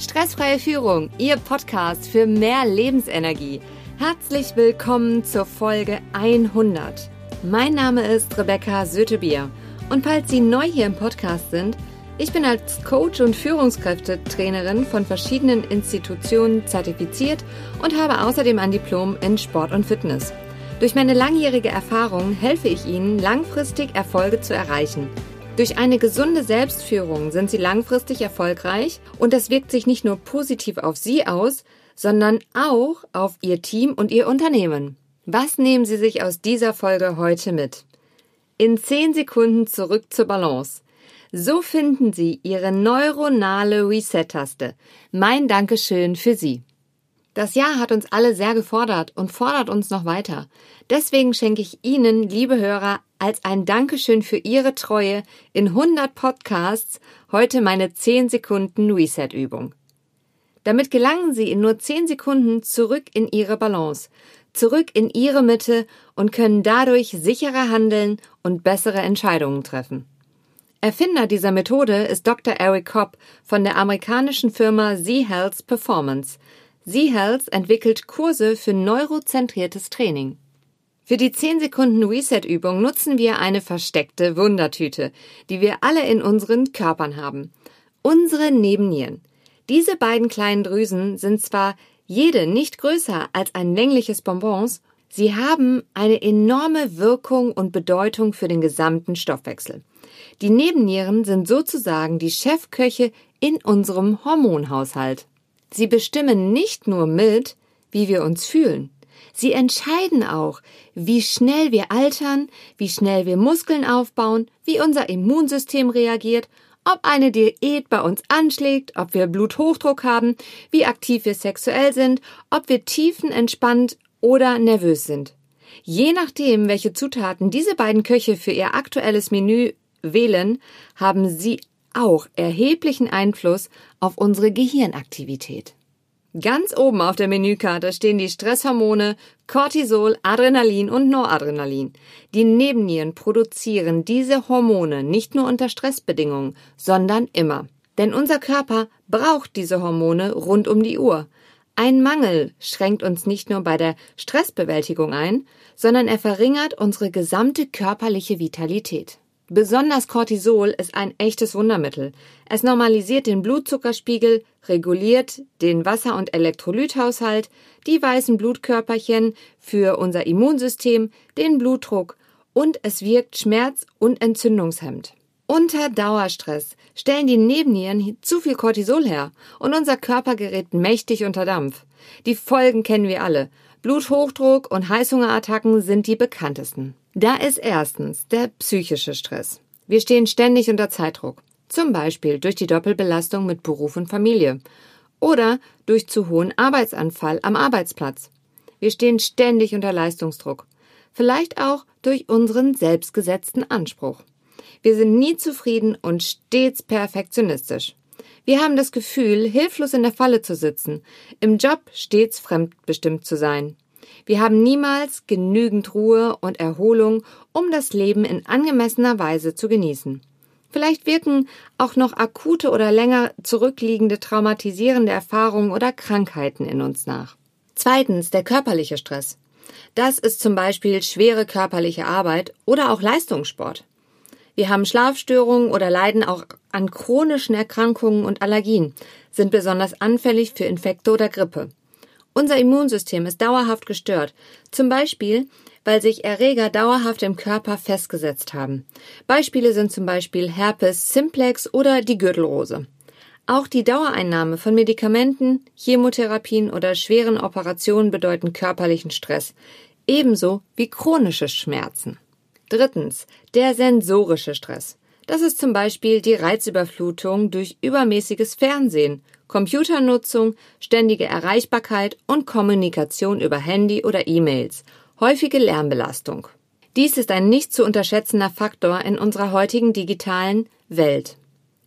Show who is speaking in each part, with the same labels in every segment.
Speaker 1: Stressfreie Führung, Ihr Podcast für mehr Lebensenergie. Herzlich willkommen zur Folge 100. Mein Name ist Rebecca Sötebier und falls Sie neu hier im Podcast sind, ich bin als Coach und Führungskräftetrainerin von verschiedenen Institutionen zertifiziert und habe außerdem ein Diplom in Sport und Fitness. Durch meine langjährige Erfahrung helfe ich Ihnen, langfristig Erfolge zu erreichen – durch eine gesunde Selbstführung sind sie langfristig erfolgreich und das wirkt sich nicht nur positiv auf sie aus, sondern auch auf ihr Team und ihr Unternehmen. Was nehmen Sie sich aus dieser Folge heute mit? In 10 Sekunden zurück zur Balance. So finden Sie Ihre neuronale Reset-Taste. Mein Dankeschön für Sie. Das Jahr hat uns alle sehr gefordert und fordert uns noch weiter. Deswegen schenke ich Ihnen, liebe Hörer, als ein Dankeschön für Ihre Treue in 100 Podcasts heute meine 10 Sekunden Reset-Übung. Damit gelangen Sie in nur 10 Sekunden zurück in Ihre Balance, zurück in Ihre Mitte und können dadurch sicherer handeln und bessere Entscheidungen treffen. Erfinder dieser Methode ist Dr. Eric Kopp von der amerikanischen Firma Z-Health Performance. Z-Health entwickelt Kurse für neurozentriertes Training. Für die 10 Sekunden Reset-Übung nutzen wir eine versteckte Wundertüte, die wir alle in unseren Körpern haben. Unsere Nebennieren. Diese beiden kleinen Drüsen sind zwar jede nicht größer als ein längliches Bonbons, sie haben eine enorme Wirkung und Bedeutung für den gesamten Stoffwechsel. Die Nebennieren sind sozusagen die Chefköche in unserem Hormonhaushalt. Sie bestimmen nicht nur mit, wie wir uns fühlen, Sie entscheiden auch, wie schnell wir altern, wie schnell wir Muskeln aufbauen, wie unser Immunsystem reagiert, ob eine Diät bei uns anschlägt, ob wir Bluthochdruck haben, wie aktiv wir sexuell sind, ob wir tiefenentspannt oder nervös sind. Je nachdem, welche Zutaten diese beiden Köche für ihr aktuelles Menü wählen, haben sie auch erheblichen Einfluss auf unsere Gehirnaktivität. Ganz oben auf der Menükarte stehen die Stresshormone Cortisol, Adrenalin und Noradrenalin. Die Nebennieren produzieren diese Hormone nicht nur unter Stressbedingungen, sondern immer. Denn unser Körper braucht diese Hormone rund um die Uhr. Ein Mangel schränkt uns nicht nur bei der Stressbewältigung ein, sondern er verringert unsere gesamte körperliche Vitalität. Besonders Cortisol ist ein echtes Wundermittel. Es normalisiert den Blutzuckerspiegel, reguliert den Wasser- und Elektrolythaushalt, die weißen Blutkörperchen für unser Immunsystem, den Blutdruck und es wirkt schmerz- und entzündungshemmend. Unter Dauerstress stellen die Nebennieren zu viel Cortisol her und unser Körper gerät mächtig unter Dampf. Die Folgen kennen wir alle. Bluthochdruck und Heißhungerattacken sind die bekanntesten. Da ist erstens der psychische Stress. Wir stehen ständig unter Zeitdruck. Zum Beispiel durch die Doppelbelastung mit Beruf und Familie. Oder durch zu hohen Arbeitsanfall am Arbeitsplatz. Wir stehen ständig unter Leistungsdruck. Vielleicht auch durch unseren selbstgesetzten Anspruch. Wir sind nie zufrieden und stets perfektionistisch. Wir haben das Gefühl, hilflos in der Falle zu sitzen, im Job stets fremdbestimmt zu sein. Wir haben niemals genügend Ruhe und Erholung, um das Leben in angemessener Weise zu genießen. Vielleicht wirken auch noch akute oder länger zurückliegende traumatisierende Erfahrungen oder Krankheiten in uns nach. Zweitens der körperliche Stress. Das ist zum Beispiel schwere körperliche Arbeit oder auch Leistungssport. Wir haben Schlafstörungen oder leiden auch an chronischen Erkrankungen und Allergien, sind besonders anfällig für Infekte oder Grippe. Unser Immunsystem ist dauerhaft gestört, zum Beispiel, weil sich Erreger dauerhaft im Körper festgesetzt haben. Beispiele sind zum Beispiel Herpes simplex oder die Gürtelrose. Auch die Dauereinnahme von Medikamenten, Chemotherapien oder schweren Operationen bedeuten körperlichen Stress, ebenso wie chronische Schmerzen. Drittens, der sensorische Stress. Das ist zum Beispiel die Reizüberflutung durch übermäßiges Fernsehen, Computernutzung, ständige Erreichbarkeit und Kommunikation über Handy oder E-Mails, häufige Lärmbelastung. Dies ist ein nicht zu unterschätzender Faktor in unserer heutigen digitalen Welt.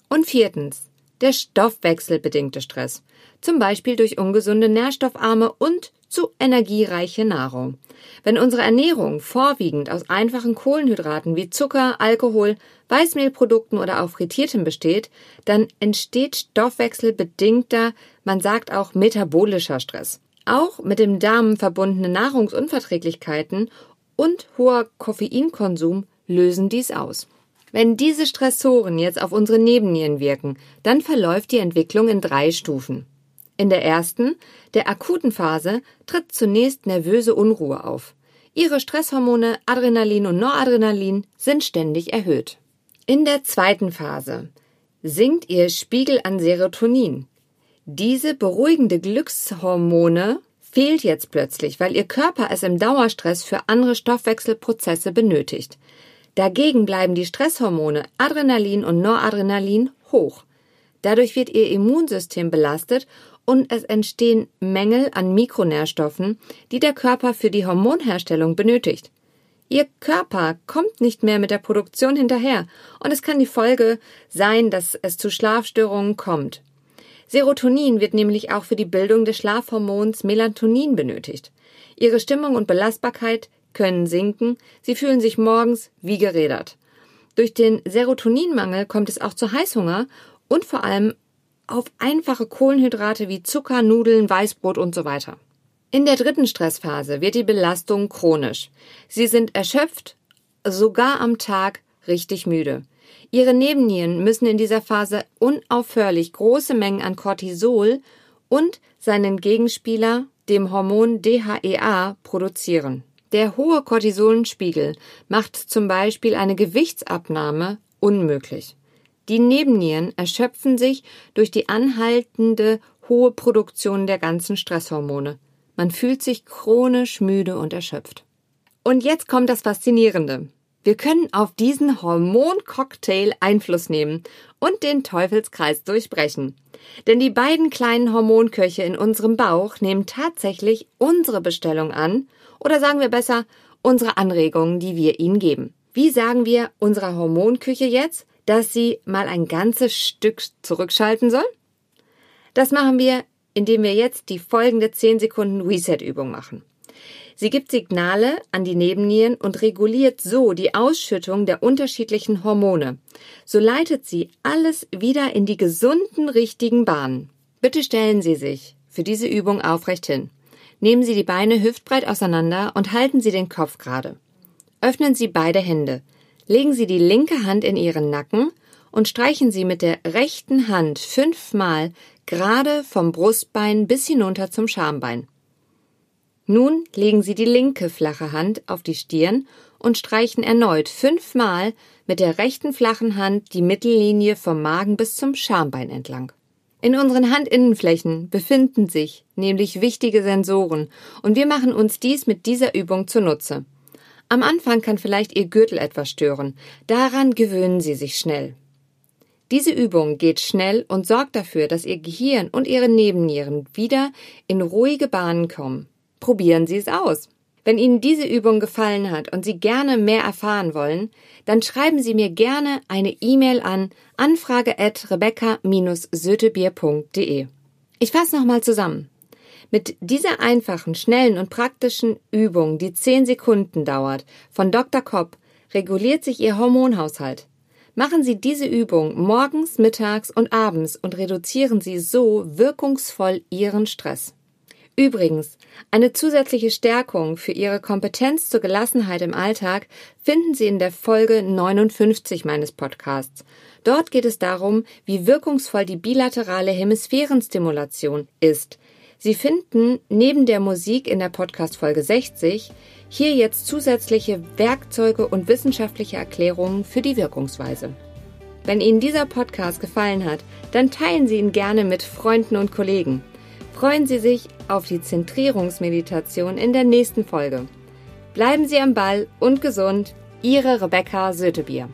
Speaker 1: Und viertens, der stoffwechselbedingte Stress, zum Beispiel durch ungesunde, nährstoffarme und zu energiereiche Nahrung. Wenn unsere Ernährung vorwiegend aus einfachen Kohlenhydraten wie Zucker, Alkohol, Weißmehlprodukten oder auch Frittiertem besteht, dann entsteht stoffwechselbedingter, man sagt auch metabolischer Stress. Auch mit dem Darm verbundene Nahrungsunverträglichkeiten und hoher Koffeinkonsum lösen dies aus. Wenn diese Stressoren jetzt auf unsere Nebennieren wirken, dann verläuft die Entwicklung in drei Stufen. In der ersten, der akuten Phase, tritt zunächst nervöse Unruhe auf. Ihre Stresshormone Adrenalin und Noradrenalin sind ständig erhöht. In der zweiten Phase sinkt ihr Spiegel an Serotonin. Diese beruhigende Glückshormone fehlt jetzt plötzlich, weil ihr Körper es im Dauerstress für andere Stoffwechselprozesse benötigt. Dagegen bleiben die Stresshormone Adrenalin und Noradrenalin hoch. Dadurch wird ihr Immunsystem belastet und es entstehen Mängel an Mikronährstoffen, die der Körper für die Hormonherstellung benötigt. Ihr Körper kommt nicht mehr mit der Produktion hinterher und es kann die Folge sein, dass es zu Schlafstörungen kommt. Serotonin wird nämlich auch für die Bildung des Schlafhormons Melatonin benötigt. Ihre Stimmung und Belastbarkeit können sinken, sie fühlen sich morgens wie gerädert. Durch den Serotoninmangel kommt es auch zu Heißhunger und vor allem auf einfache Kohlenhydrate wie Zucker, Nudeln, Weißbrot und so weiter. In der dritten Stressphase wird die Belastung chronisch. Sie sind erschöpft, sogar am Tag richtig müde. Ihre Nebennieren müssen in dieser Phase unaufhörlich große Mengen an Cortisol und seinen Gegenspieler, dem Hormon DHEA, produzieren. Der hohe Cortisolenspiegel macht zum Beispiel eine Gewichtsabnahme unmöglich. Die Nebennieren erschöpfen sich durch die anhaltende hohe Produktion der ganzen Stresshormone. Man fühlt sich chronisch müde und erschöpft. Und jetzt kommt das Faszinierende. Wir können auf diesen Hormoncocktail Einfluss nehmen und den Teufelskreis durchbrechen. Denn die beiden kleinen Hormonköche in unserem Bauch nehmen tatsächlich unsere Bestellung an, oder sagen wir besser, unsere Anregungen, die wir ihnen geben. Wie sagen wir unserer Hormonküche jetzt? dass sie mal ein ganzes Stück zurückschalten soll? Das machen wir, indem wir jetzt die folgende 10 Sekunden Reset-Übung machen. Sie gibt Signale an die Nebennieren und reguliert so die Ausschüttung der unterschiedlichen Hormone. So leitet sie alles wieder in die gesunden, richtigen Bahnen. Bitte stellen Sie sich für diese Übung aufrecht hin. Nehmen Sie die Beine hüftbreit auseinander und halten Sie den Kopf gerade. Öffnen Sie beide Hände. Legen Sie die linke Hand in Ihren Nacken und streichen Sie mit der rechten Hand fünfmal gerade vom Brustbein bis hinunter zum Schambein. Nun legen Sie die linke flache Hand auf die Stirn und streichen erneut fünfmal mit der rechten flachen Hand die Mittellinie vom Magen bis zum Schambein entlang. In unseren Handinnenflächen befinden sich nämlich wichtige Sensoren und wir machen uns dies mit dieser Übung zunutze. Am Anfang kann vielleicht Ihr Gürtel etwas stören. Daran gewöhnen Sie sich schnell. Diese Übung geht schnell und sorgt dafür, dass Ihr Gehirn und Ihre Nebennieren wieder in ruhige Bahnen kommen. Probieren Sie es aus. Wenn Ihnen diese Übung gefallen hat und Sie gerne mehr erfahren wollen, dann schreiben Sie mir gerne eine E-Mail an anfrage at rebecca-sötebier.de. Ich fasse nochmal zusammen. Mit dieser einfachen, schnellen und praktischen Übung, die zehn Sekunden dauert, von Dr. Kopp, reguliert sich Ihr Hormonhaushalt. Machen Sie diese Übung morgens, mittags und abends und reduzieren Sie so wirkungsvoll Ihren Stress. Übrigens, eine zusätzliche Stärkung für Ihre Kompetenz zur Gelassenheit im Alltag finden Sie in der Folge 59 meines Podcasts. Dort geht es darum, wie wirkungsvoll die bilaterale Hemisphärenstimulation ist, Sie finden neben der Musik in der Podcast Folge 60 hier jetzt zusätzliche Werkzeuge und wissenschaftliche Erklärungen für die Wirkungsweise. Wenn Ihnen dieser Podcast gefallen hat, dann teilen Sie ihn gerne mit Freunden und Kollegen. Freuen Sie sich auf die Zentrierungsmeditation in der nächsten Folge. Bleiben Sie am Ball und gesund. Ihre Rebecca Sötebier.